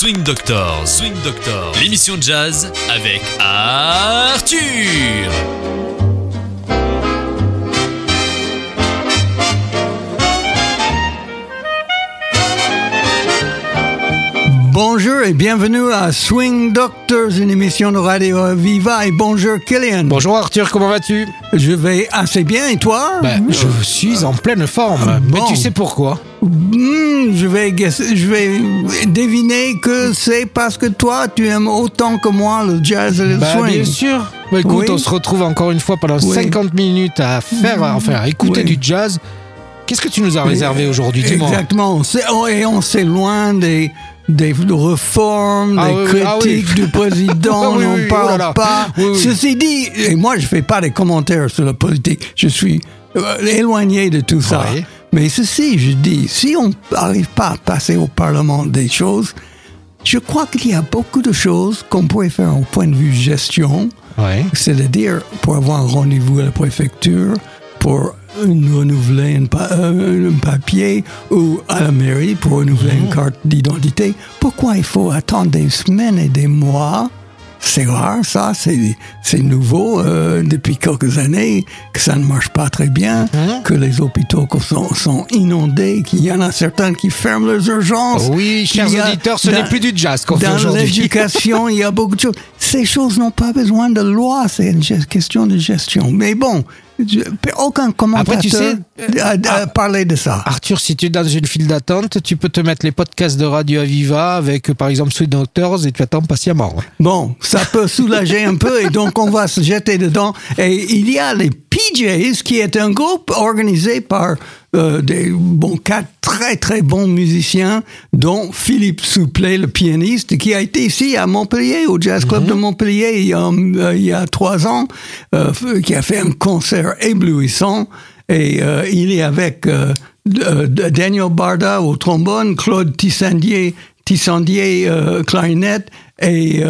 Swing Doctor, Swing Doctor, l'émission de jazz avec Arthur. Bonjour et bienvenue à Swing Doctors, une émission de Radio Viva. Et bonjour Killian. Bonjour Arthur, comment vas-tu? Je vais assez bien et toi? Ben, Je suis en pleine forme. Mais bon. tu sais pourquoi? Hmm, je, vais guess- je vais deviner que c'est parce que toi, tu aimes autant que moi le jazz et le Bah, swing. Bien sûr. Bah, écoute, Oui. on se retrouve encore une fois pendant Oui. 50 minutes à faire, enfin, à écouter Oui. du jazz. Qu'est-ce que tu nous as réservé aujourd'hui Dis-moi. Exactement. Et on s'éloigne des, des réformes, Ah des oui, ah oui. critiques du président, Ah oui, n'en parle oh là. pas. Ceci dit, et moi je fais pas des commentaires sur la politique, je suis euh, éloigné de tout ça. Mais ceci, je dis, si on n'arrive pas à passer au Parlement des choses, je crois qu'il y a beaucoup de choses qu'on pourrait faire au point de vue gestion, Ouais. c'est-à-dire pour avoir un rendez-vous à la préfecture, pour une- renouveler un, pa- euh, un papier ou à la mairie pour renouveler une carte d'identité. Pourquoi il faut attendre des semaines et des mois c'est rare, ça, c'est c'est nouveau euh, depuis quelques années, que ça ne marche pas très bien, Mhm. que les hôpitaux sont, sont inondés, qu'il y en a certains qui ferment leurs urgences. Oui, chers auditeurs, ce dans- n'est plus du jazz qu'on fait Dans aujourd'hui. l'éducation, il y a beaucoup de choses. Ces choses n'ont pas besoin de loi, c'est une question de gestion. Mais bon, aucun commentateur Après, tu sais, a, a parlé de ça. Arthur, si tu es dans une file d'attente, tu peux te mettre les podcasts de Radio Aviva avec, par exemple, Sweet Doctors et tu attends patiemment. Bon, ça peut soulager un peu et donc on va se jeter dedans. Et il y a les PJs qui est un groupe organisé par euh, des bon quatre très très bons musiciens, dont Philippe Souplet, le pianiste, qui a été ici à Montpellier au Jazz Club de Montpellier il y a, euh, il y a trois ans, euh, qui a fait un concert éblouissant. Et il est avec Daniel Barda au trombone, Claude Tissandier, Tissandier clarinette et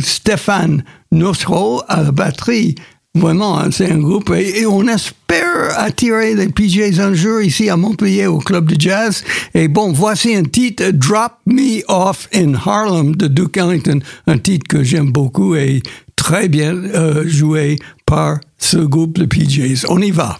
Stéphane Nostro à la batterie. Vraiment, hein, c'est un groupe. Et, on espère attirer les PJs un jour ici à Montpellier au club de jazz. Et bon, voici un titre, Drop Me Off in Harlem de Duke Ellington. Un titre que j'aime beaucoup et très bien euh, joué par ce groupe de PJs. On y va.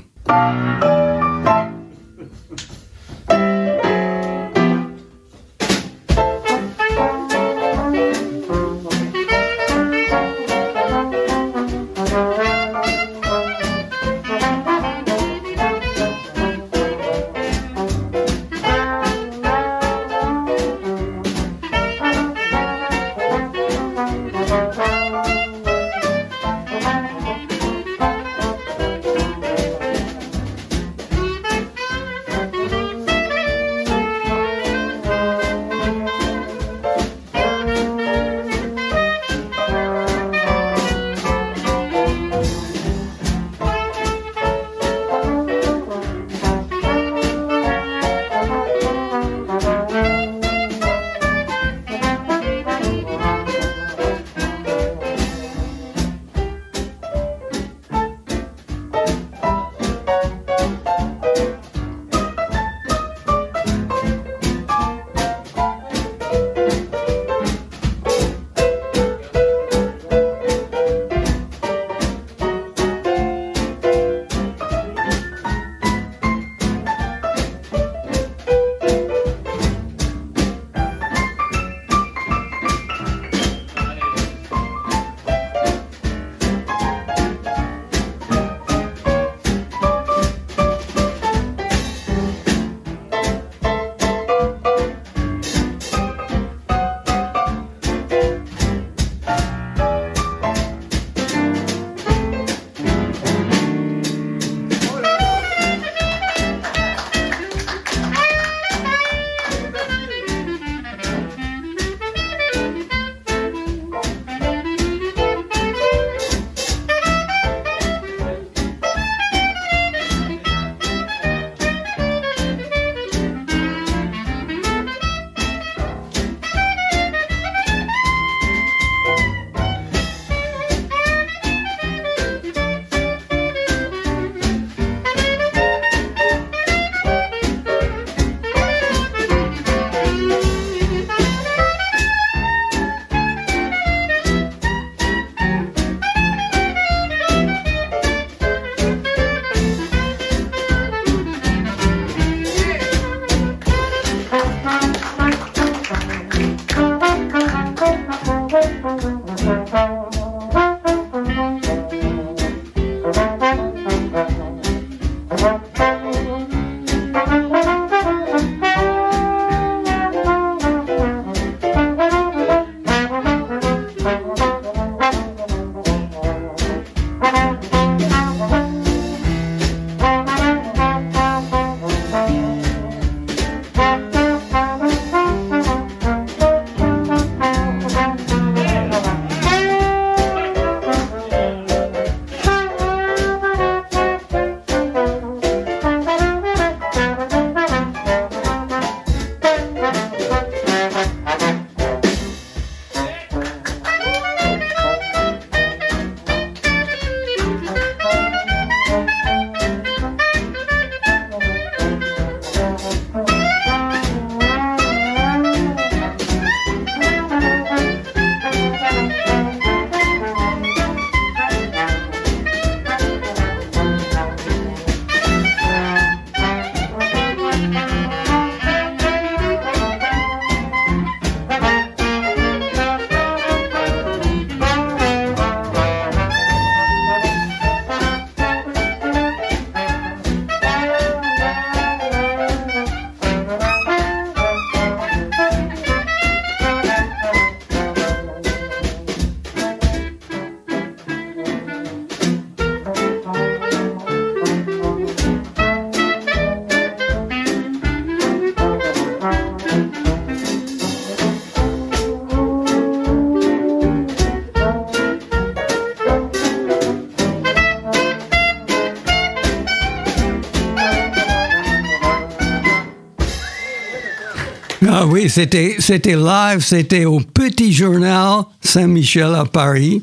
Oui, c'était, c'était live, c'était au Petit Journal Saint-Michel à Paris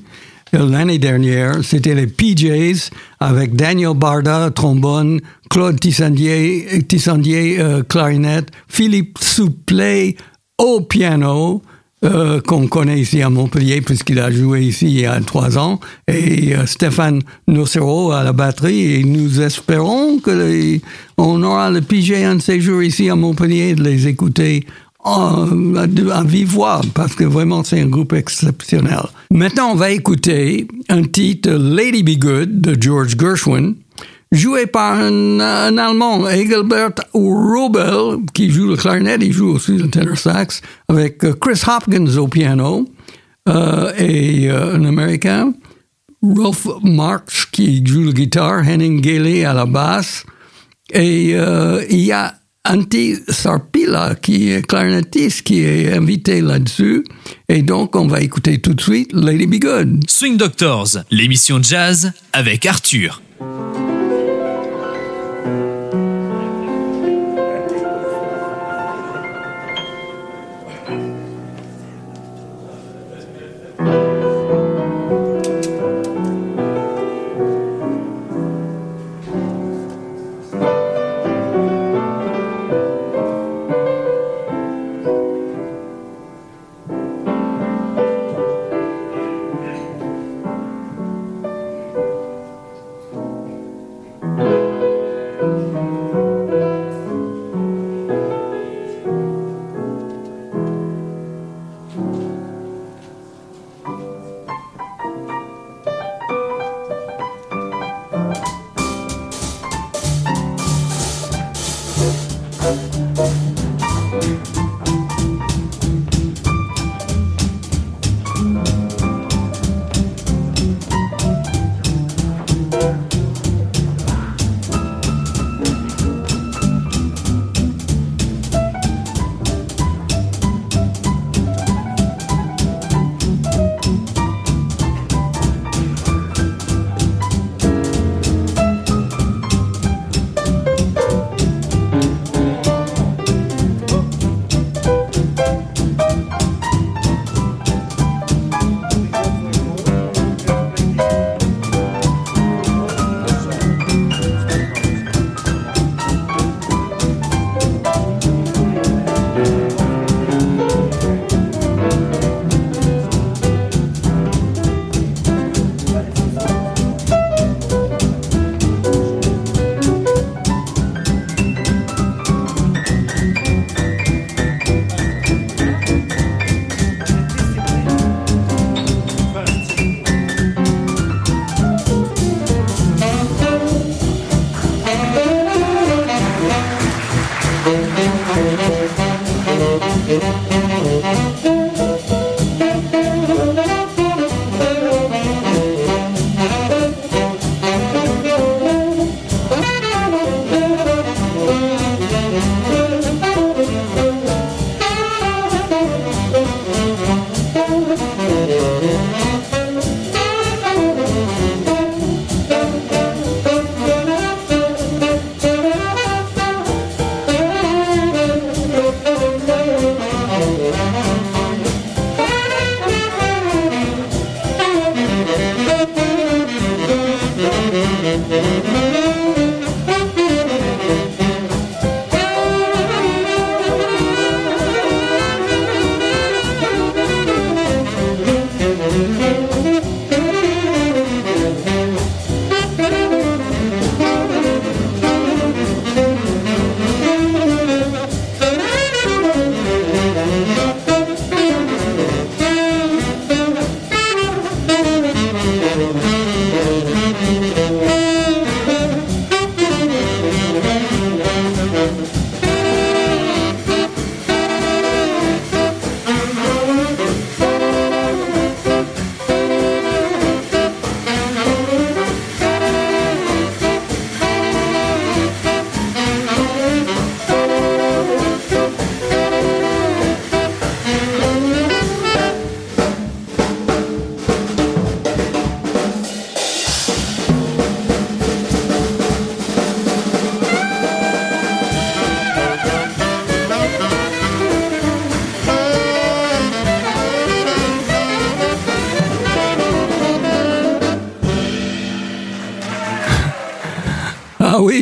l'année dernière. C'était les PJs avec Daniel Barda, trombone, Claude Tissandier, euh, clarinette, Philippe Souplet au piano, euh, qu'on connaît ici à Montpellier puisqu'il a joué ici il y a trois ans, et euh, Stéphane Nocero à la batterie. Et nous espérons que on aura le PJ un de ces jours ici à Montpellier de les écouter en, en vive parce que vraiment c'est un groupe exceptionnel. Maintenant, on va écouter un titre Lady Be Good de George Gershwin joué par un, Allemand, Engelbert Robel, qui joue le clarinet, il joue aussi le tenor sax, avec euh, Chris Hopkins au piano, euh, et euh, un Américain, Rolf Marx, qui joue la guitare, Henning Gailey à la basse, et il y a Antti Sarpila, qui est clarinettiste, qui est invité là-dessus. Et donc, on va écouter tout de suite Lady Be Good. Swing Doctors, l'émission jazz avec Arthur.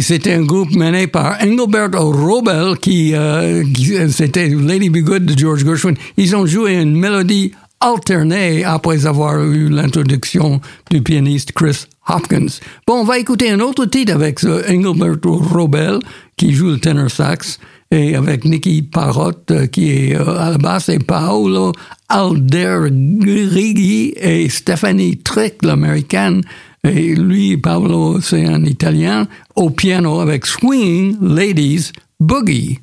C'était un groupe mené par Engelbert Robel, qui, euh, qui c'était Lady Be Good de George Gershwin. Ils ont joué une mélodie alternée après avoir eu l'introduction du pianiste Chris Hopkins. Bon, on va écouter un autre titre avec ce Engelbert Robel, qui joue le tenor sax, et avec Nicky Parrot, qui est euh, à la basse, et Paolo Alderighi et Stephanie Trick, l'américaine, et lui, Paolo, c'est un italien, au piano avec Swing Ladies Boogie.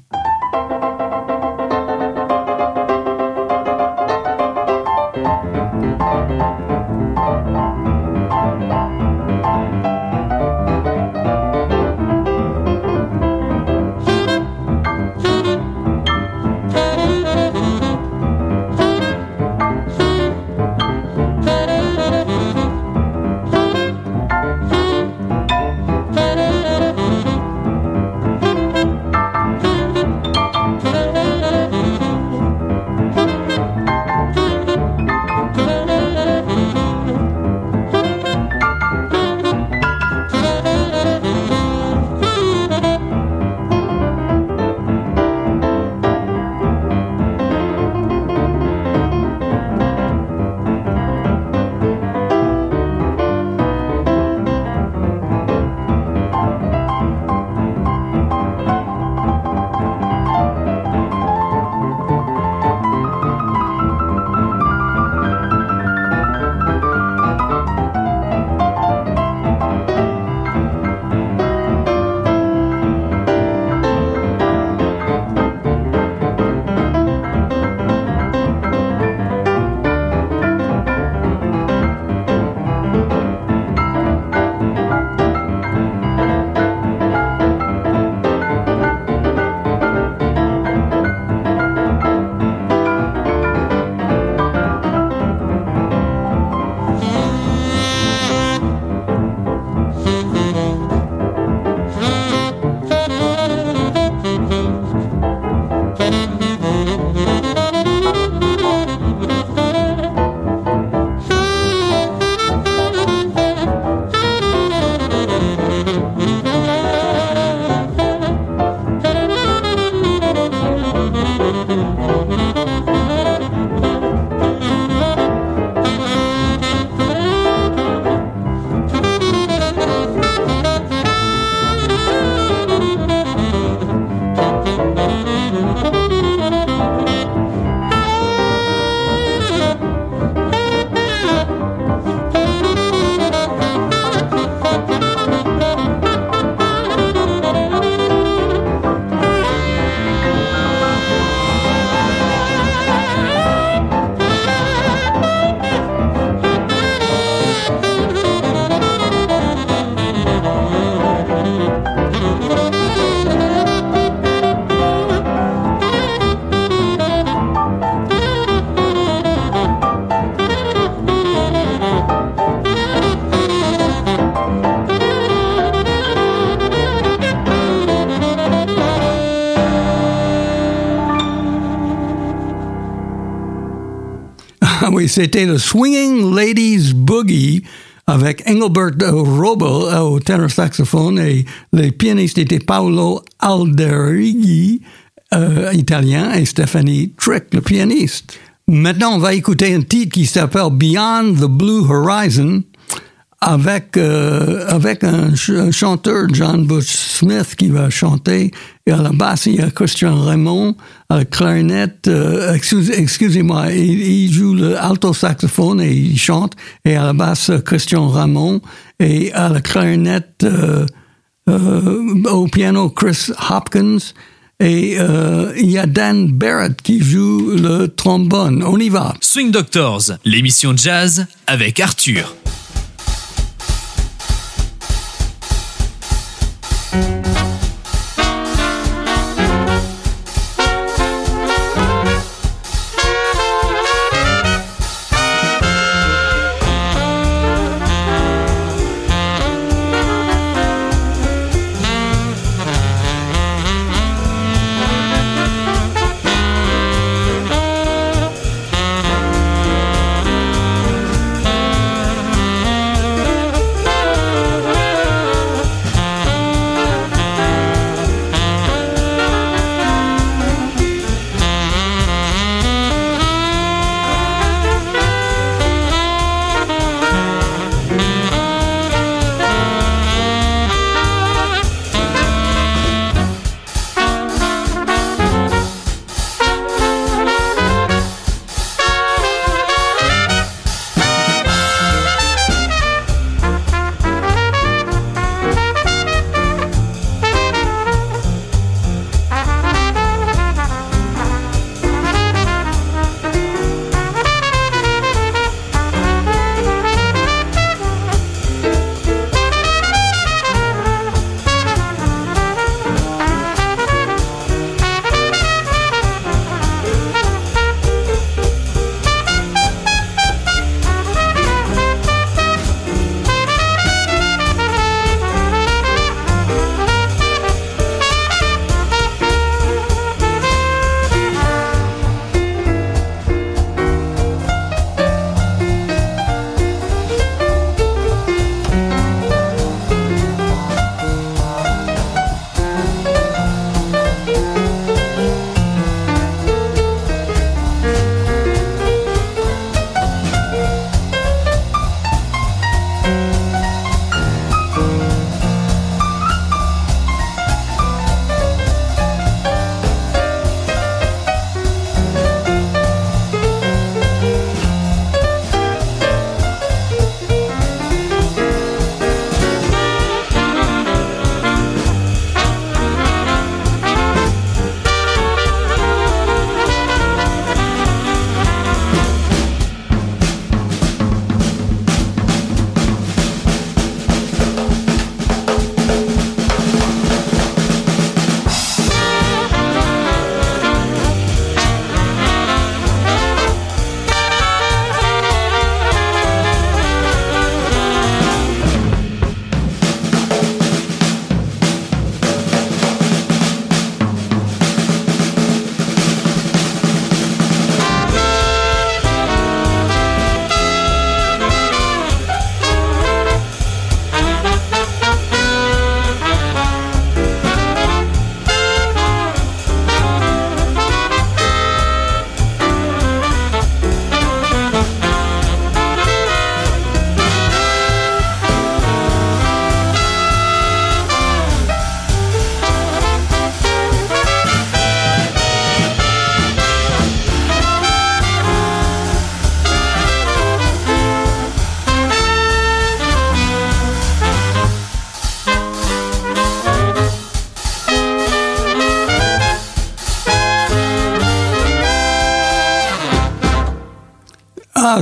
C'était le Swinging Ladies Boogie avec Engelbert Robel au tenor saxophone et les pianistes étaient Paolo Alderighi, euh, italien, et Stephanie Trick, le pianiste. Maintenant, on va écouter un titre qui s'appelle Beyond the Blue Horizon avec, euh, avec un, chanteur, John Bush Smith, qui va chanter. Et à la basse, il y a Christian Raymond, clarinette, euh, excusez-moi, il, joue le alto saxophone et il chante. Et à la basse, Christian Raymond. Et à la clarinette, euh, au piano, Chris Hopkins. Et il y a Dan Barrett qui joue le trombone. On y va. Swing Doctors, l'émission jazz avec Arthur.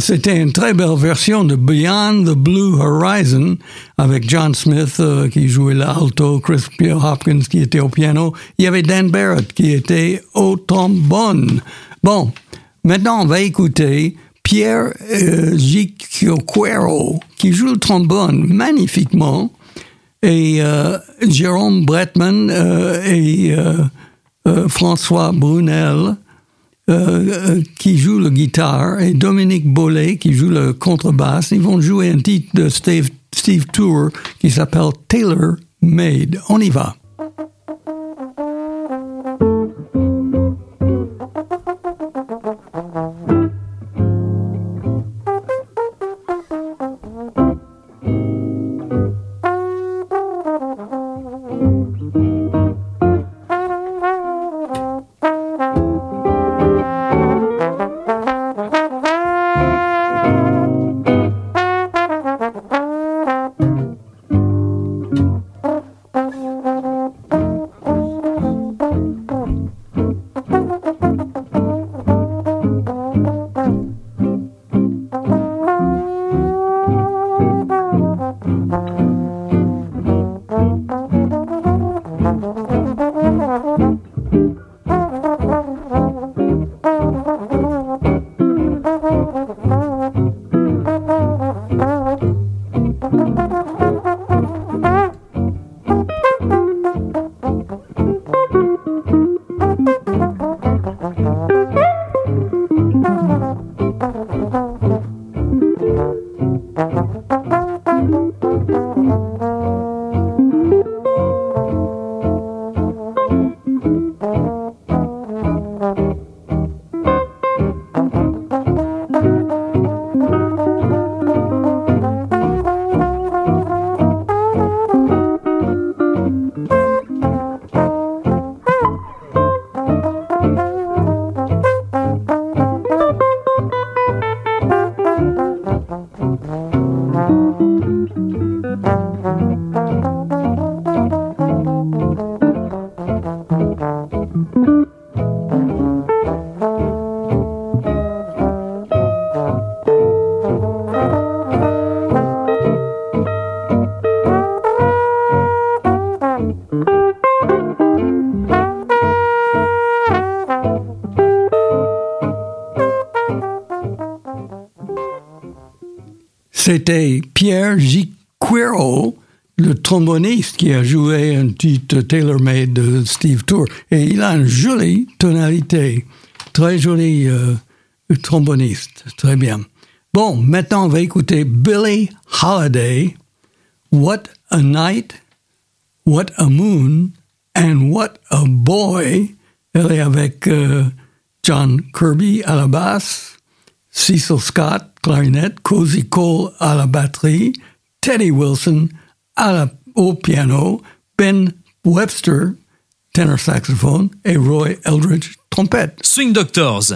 C'était une très belle version de Beyond the Blue Horizon avec John Smith euh, qui jouait l'alto, Chris Hopkins qui était au piano. Il y avait Dan Barrett qui était au trombone. Bon, maintenant on va écouter Pierre euh, Gicchioquero qui joue le trombone magnifiquement et euh, Jérôme Bretman euh, et François Brunel euh, qui joue le guitare et Dominique Bollet qui joue le contrebasse. Ils vont jouer un titre de Steve, Steve Tour qui s'appelle Taylor Made. On y va. C'était Pierre Giquero, le tromboniste qui a joué un titre tailor-made de Steve Tour. Et il a une jolie tonalité. Très joli euh, tromboniste. Très bien. Bon, maintenant on va écouter Billie Holiday. What a night, what a moon, and what a boy. Elle est avec euh, John Kirby à la basse, Cecil Scott, clarinette, Cozy Cole à la batterie, Teddy Wilson à la, au piano, Ben Webster, tenor saxophone, et Roy Eldridge, trompette. Swing Doctors.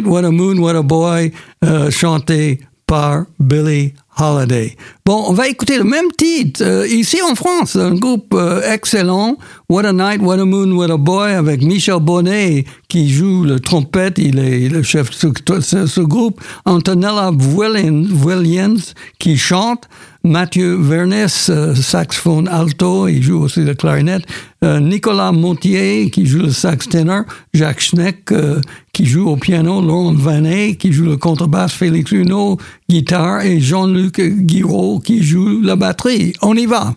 What a Moon, What a Boy, euh, chanté par Billie Holiday. Bon, on va écouter le même titre euh, ici en France, un groupe euh, excellent, What a Night, What a Moon, What a Boy, avec Michel Bonnet qui joue le trompette, il est le chef de ce, groupe, Antonella Williams qui chante, Mathieu Vernès, euh, saxophone alto, il joue aussi le clarinette. Euh, Nicolas Montier, qui joue le sax ténor. Jacques Schneck, euh, qui joue au piano. Laurent Vanet, qui joue le contrebasse. Félix Huneau, guitare. Et Jean-Luc Guiraud, qui joue la batterie. On y va!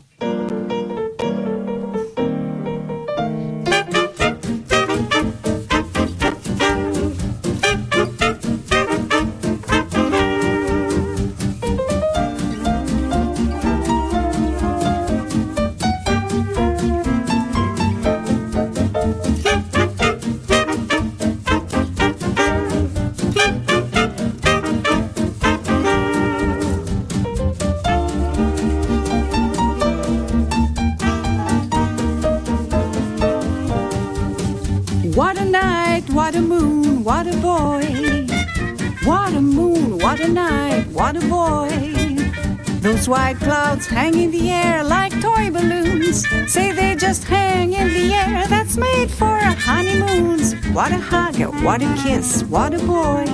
Hug, what a kiss, what a boy.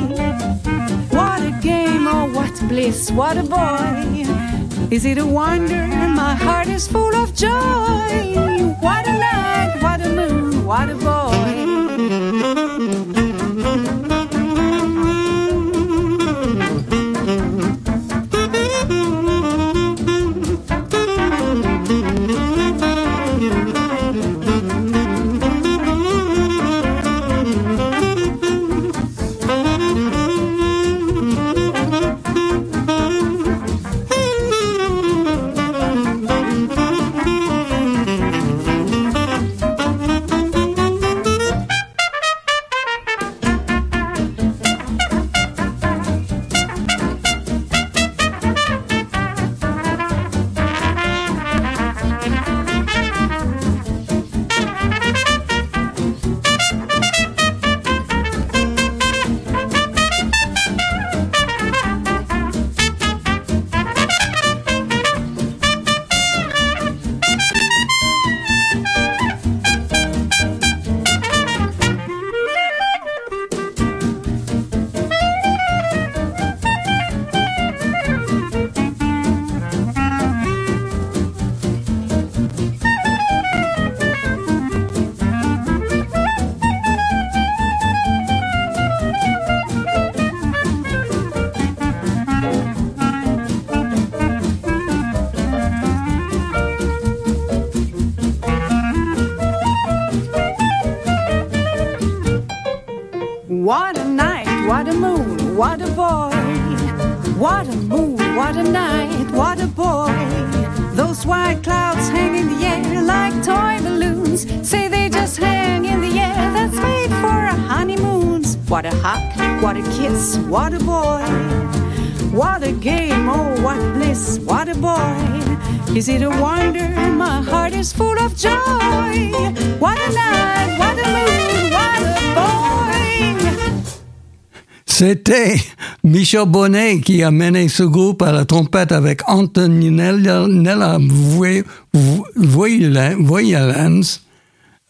What a game, oh what bliss, what a boy. Is it a wonder? My heart is full of joy. What a night, what a moon, what a boy. Kiss, what a boy. What a game, oh, what bliss, what a boy. Is it a wonder? My heart is full of joy. What a night, what a moon, what a boy. C'était Michel Bonnet qui a mené ce groupe à la trompette avec Antonella Voyalans.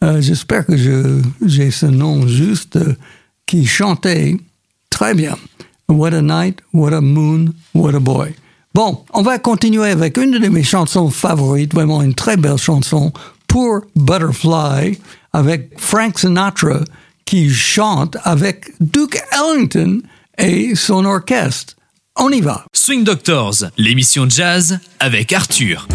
Euh, J'espère que je- j'ai ce nom juste, euh, qui chantait très bien. What a night, what a moon, what a boy. Bon, on va continuer avec une de mes chansons favorites, vraiment une très belle chanson, Poor Butterfly, avec Frank Sinatra, qui chante avec Duke Ellington et son orchestre. On y va. Swing Doctors, l'émission jazz avec Arthur.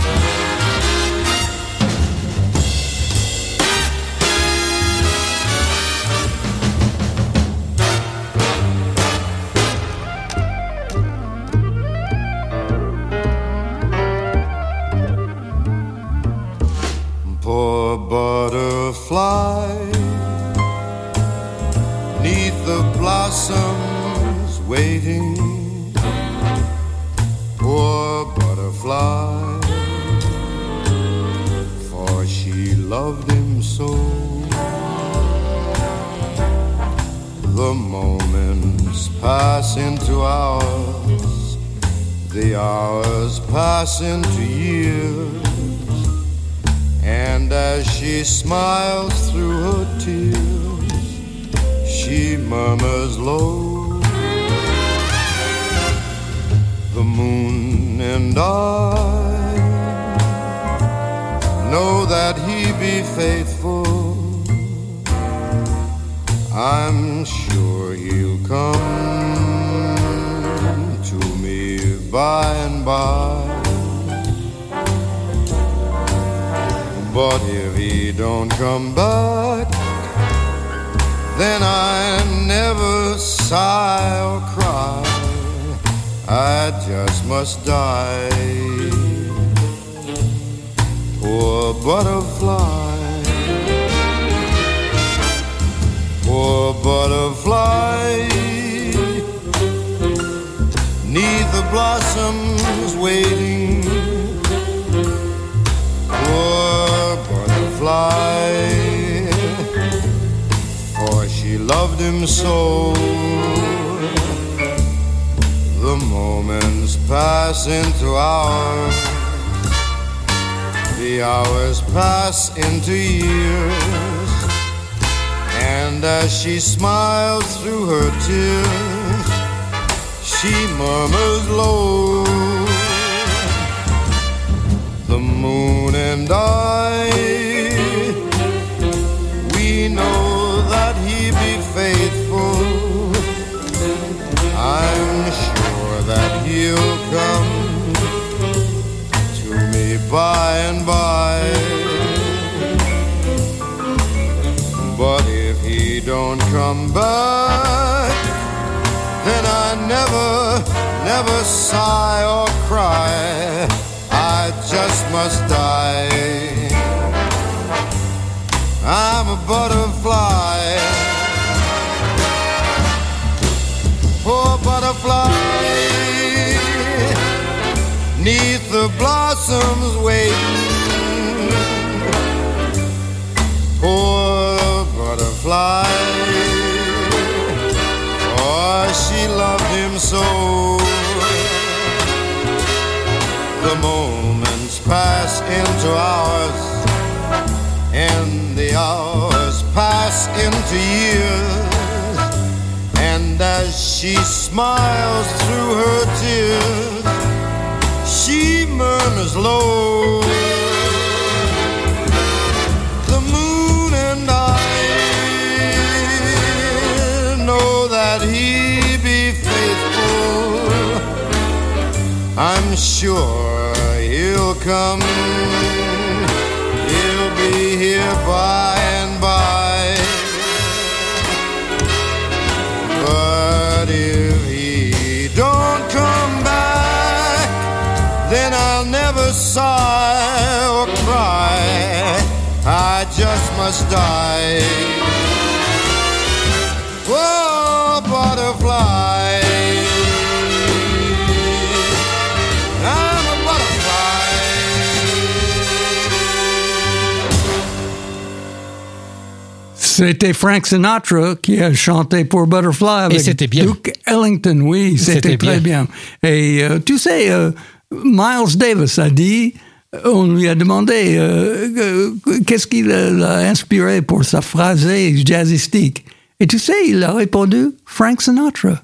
fly, for she loved him so. The moments pass into hours, the hours pass into years, and as she smiles through her tears, she murmurs low. The moon and I know that he be faithful. I'm sure he'll come to me by and by. But if he don't come back, then I never sigh or cry. I just must die. Poor butterfly. Poor butterfly. Neath the blossoms waiting. Poor butterfly. For she loved him so. The moments pass into hours. The hours pass into years, and as she smiles through her tears, she murmurs low. The moon and I, we know that he be faithful. I'm sure that he'll come to me by and by. But if he don't come back, then I never, never sigh or cry. I just must die. I'm a butterfly. Poor butterfly neath the blossoms waiting. Poor butterfly, for she loved him so. The moments pass into hours, and the hours pass into years. And as she smiles through her tears, murmurs low. The moon and I know that he be faithful. I'm sure he'll come. He'll be here by. Must die. Whoa, butterfly. I'm a butterfly. C'était Frank Sinatra qui a chanté pour Butterfly avec bien. Duke Ellington, oui, c'était C'était très bien. Et euh, tu sais, euh, Miles Davis a dit, on lui a demandé euh, euh, qu'est-ce qui l'a inspiré pour sa phrasé jazzistique? Et tu sais, il a répondu Frank Sinatra.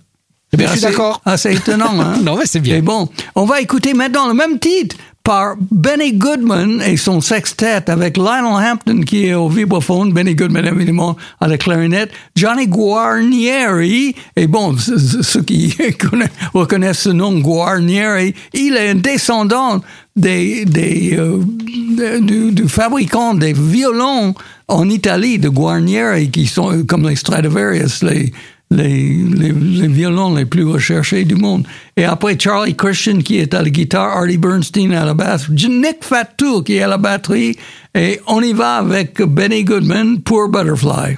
Eh bien, je suis d'accord. Assez étonnant, hein? Non, mais c'est bien. Et bon, on va écouter maintenant le même titre par Benny Goodman et son sextet avec Lionel Hampton qui est au vibraphone, Benny Goodman évidemment à la clarinette, Johnny Guarnieri, et bon, ce- ce- ceux qui connaissent- reconnaissent ce nom Guarnieri, il est un descendant des, euh, du, du fabricant des violons en Italie de Guarnieri qui sont euh, comme les Stradivarius, les, les, violons les plus recherchés du monde. Et après, Charlie Christian qui est à la guitare, Artie Bernstein à la basse, Nick Fatou qui est à la batterie. Et on y va avec Benny Goodman pour Butterfly.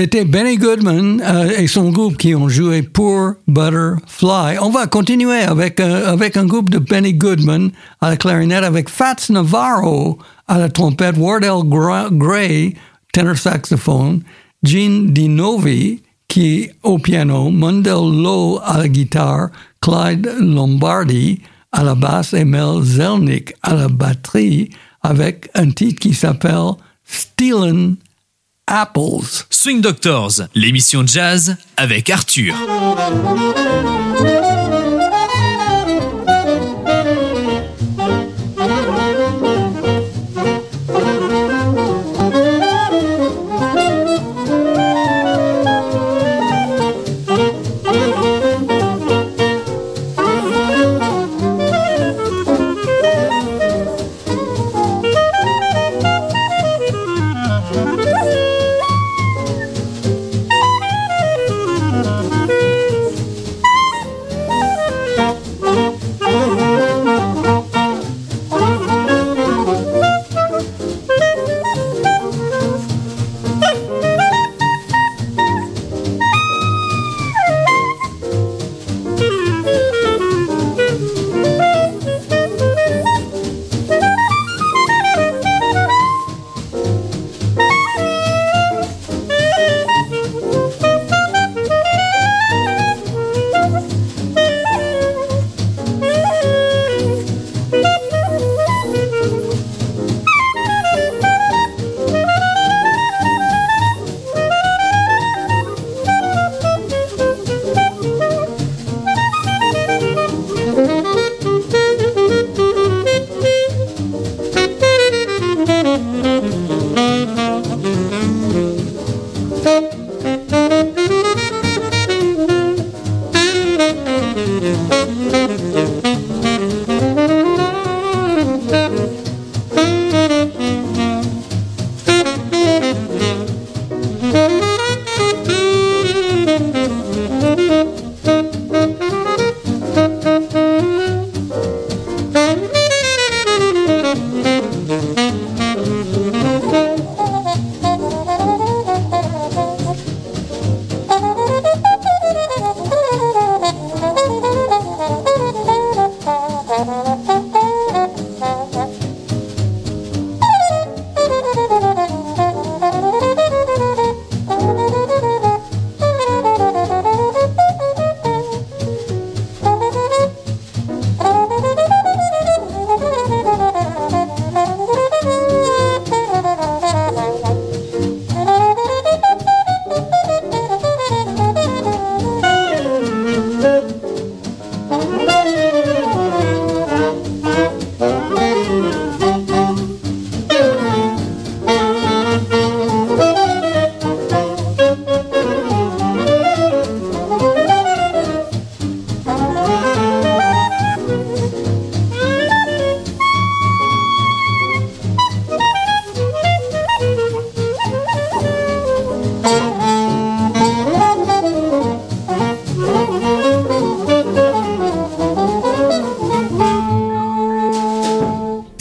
C'était Benny Goodman euh, et son groupe qui ont joué pour Butterfly. On va continuer avec, euh, avec un groupe de Benny Goodman à la clarinette, avec Fats Navarro à la trompette, Wardell Gra- Gray, tenor saxophone, Gene DiNovi qui au piano, Mundell Lowe à la guitare, Clyde Lombardi à la basse et Mel Zelnick à la batterie avec un titre qui s'appelle Stealin' Apples. Swing Doctors, l'émission jazz avec Arthur.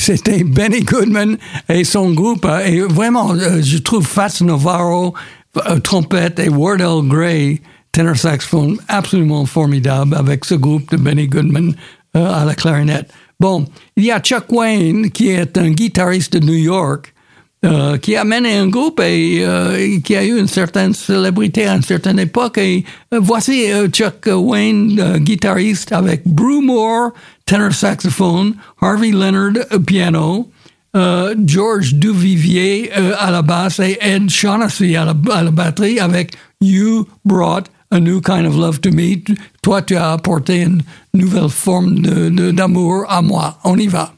C'était Benny Goodman et son groupe. euh, Et vraiment, euh, je trouve Fats Navarro, euh, trompette, et Wardell Gray, tenor saxophone, absolument formidable avec ce groupe de Benny Goodman euh, à la clarinette. Bon, il y a Chuck Wayne, qui est un guitariste de New York, euh, qui a mené un groupe et euh, qui a eu une certaine célébrité à une certaine époque. Et euh, voici euh, Chuck Wayne, euh, guitariste, avec Brew Moore, tenor saxophone, Harvey Leonard, euh, piano, George Duvivier à la basse et Ed Shaughnessy à la, à la batterie avec You Brought a New Kind of Love to Me. Toi, tu as apporté une nouvelle forme de- de- d'amour à moi. On y va.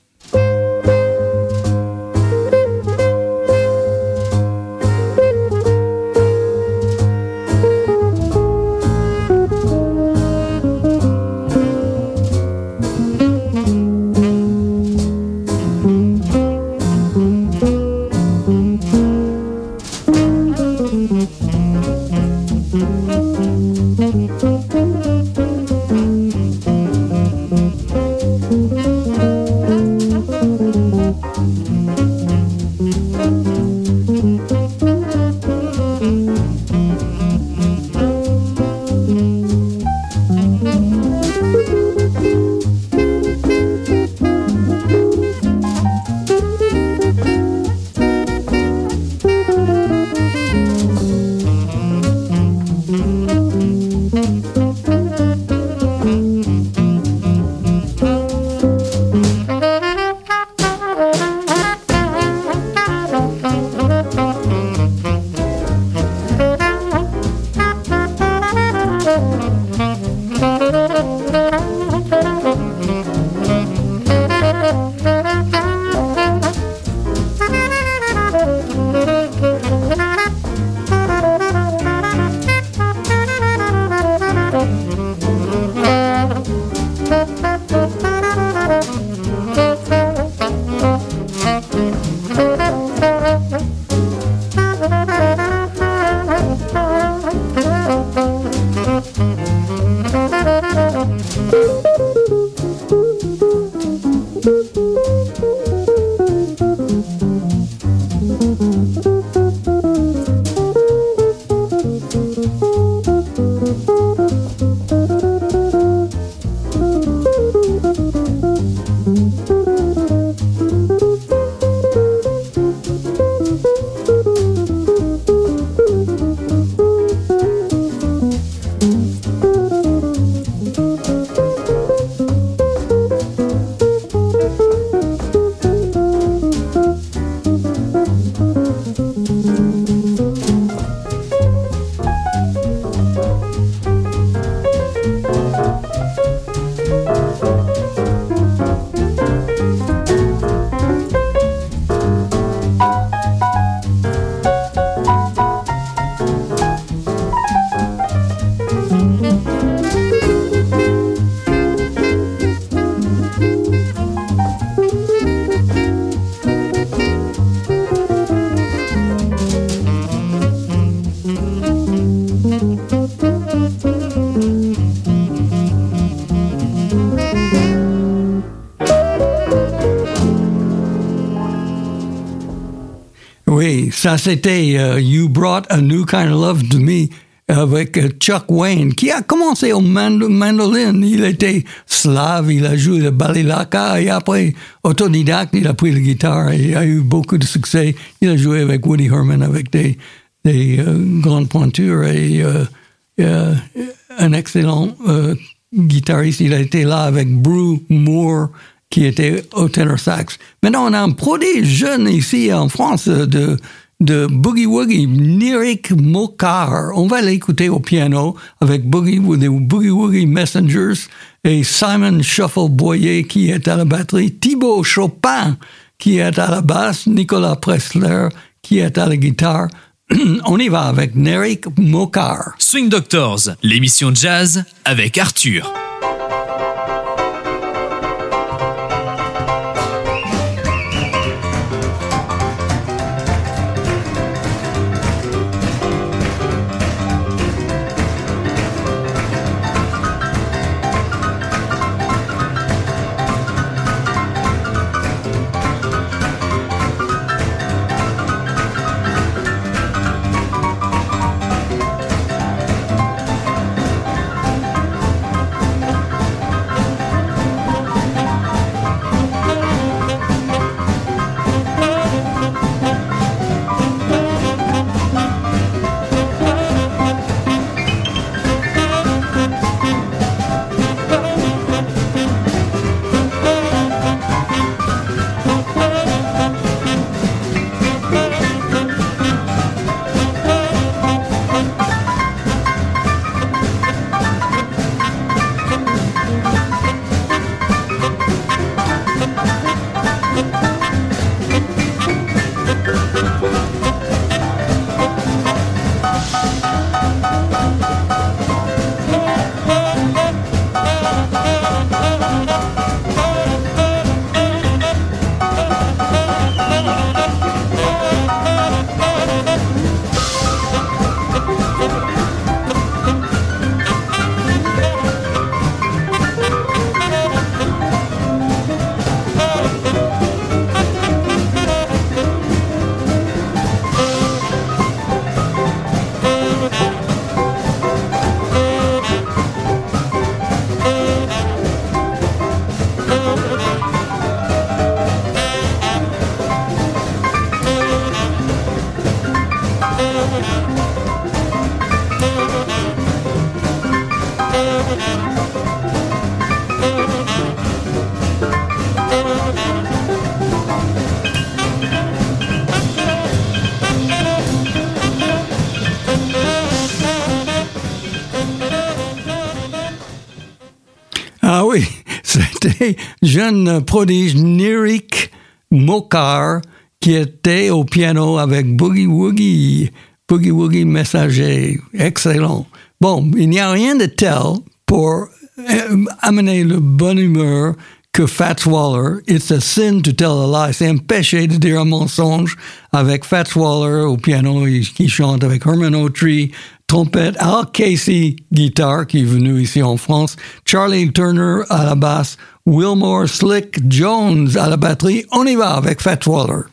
Ça c'était euh, You Brought a New Kind of Love to Me avec euh, Chuck Wayne, qui a commencé au mand- mandoline? Il était slave, il a joué le balilaka et après, autodidacte, il a pris la guitare et a eu beaucoup de succès. Il a joué avec Woody Herman avec des, euh, grandes pointures et euh, euh, un excellent guitariste. Il a été là avec Brew Moore, qui était au tenor sax. Maintenant, on a un prodige jeune ici en France de, de Boogie Woogie, Nirik Mokar. On va l'écouter au piano avec Boogie, Boogie Woogie Messengers et Simon Shuffle Boyer qui est à la batterie, Thibaut Chopin qui est à la basse, Nicolas Pressler qui est à la guitare. On y va avec Nirik Mokar. Swing Doctors, l'émission jazz avec Arthur. C'était jeune prodige Nirik Mokar qui était au piano avec Boogie Woogie, Boogie Woogie Messager. Excellent. Bon, il n'y a rien de tel pour euh, amener le bon humeur que Fats Waller. It's a sin to tell a lie. C'est un péché de dire un mensonge avec Fats Waller au piano qui chante avec Herman Autry, trompette, Al Casey, guitare, qui est venu ici en France, Charlie Turner à la basse, Wilmore Slick Jones à la batterie. On y va avec Fats Waller.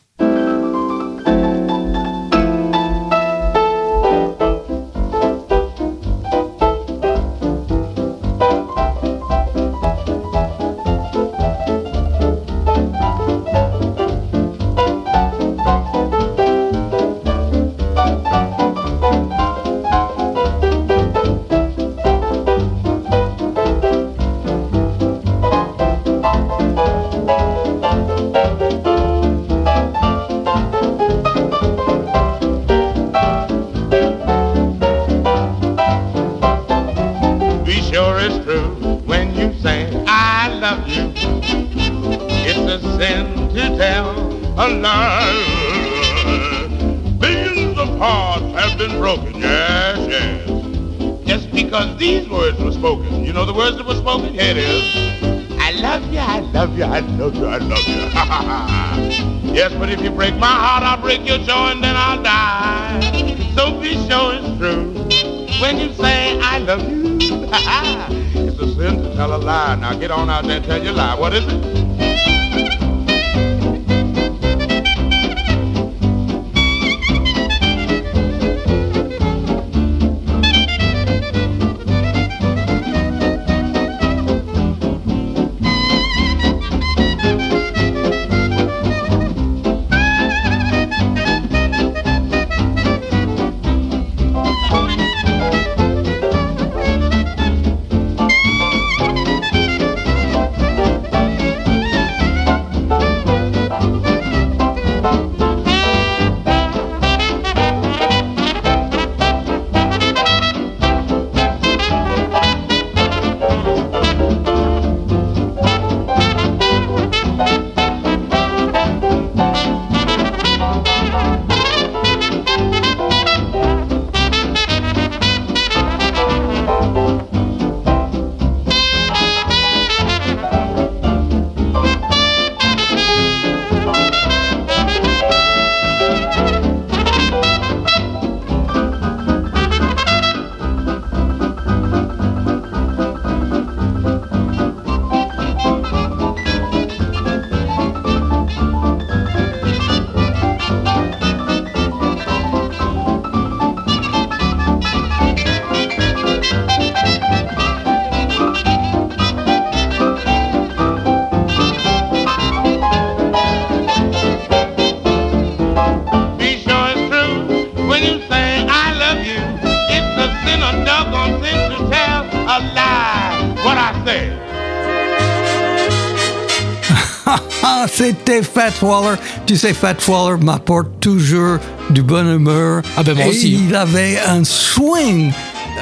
I love you. Yes, but if you break my heart, I'll break your jaw and then I'll die. So be sure it's true when you say I love you. it's a sin to tell a lie. Now get on out there and tell your lie. What is it? Fat Waller. Tu sais, Fat Waller m'apporte toujours du bon humeur. Ah ben, moi Et aussi. Il avait un swing.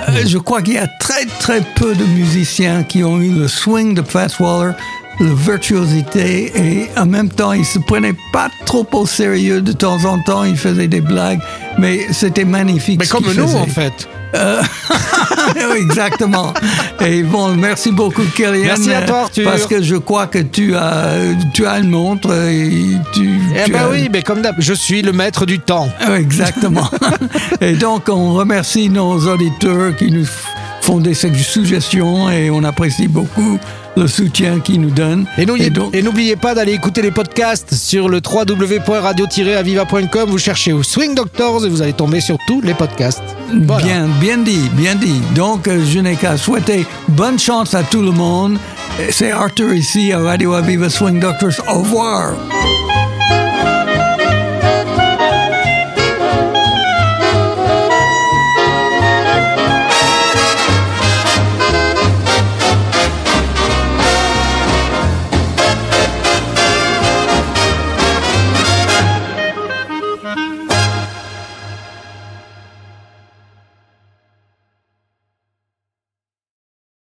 Euh, je crois qu'il y a très très peu de musiciens qui ont eu le swing de Fat Waller, la virtuosité et en même temps il se prenait pas trop au sérieux. De temps en temps il faisait des blagues, mais c'était magnifique. Mais comme nous, faisait. en fait. Oui, Exactement. Et bon, merci beaucoup, Kellyanne. Merci à toi, Arthur. Parce que je crois que tu as, tu as une montre et tu. Eh tu ben as- oui, mais comme d'hab, je suis le maître du temps. Oui, Exactement. et donc, on remercie nos auditeurs qui nous font des suggestions et on apprécie beaucoup le soutien qu'ils nous donnent. Et n'oubliez- pas d'aller écouter les podcasts sur le www.radio-aviva.com. Vous cherchez au Swing Doctors et vous allez tomber sur tous les podcasts. Voilà. Bien, bien dit, bien dit. Donc, euh, je n'ai qu'à souhaiter bonne chance à tout le monde. C'est Arthur ici à Radio Aviva Swing Doctors. Au revoir.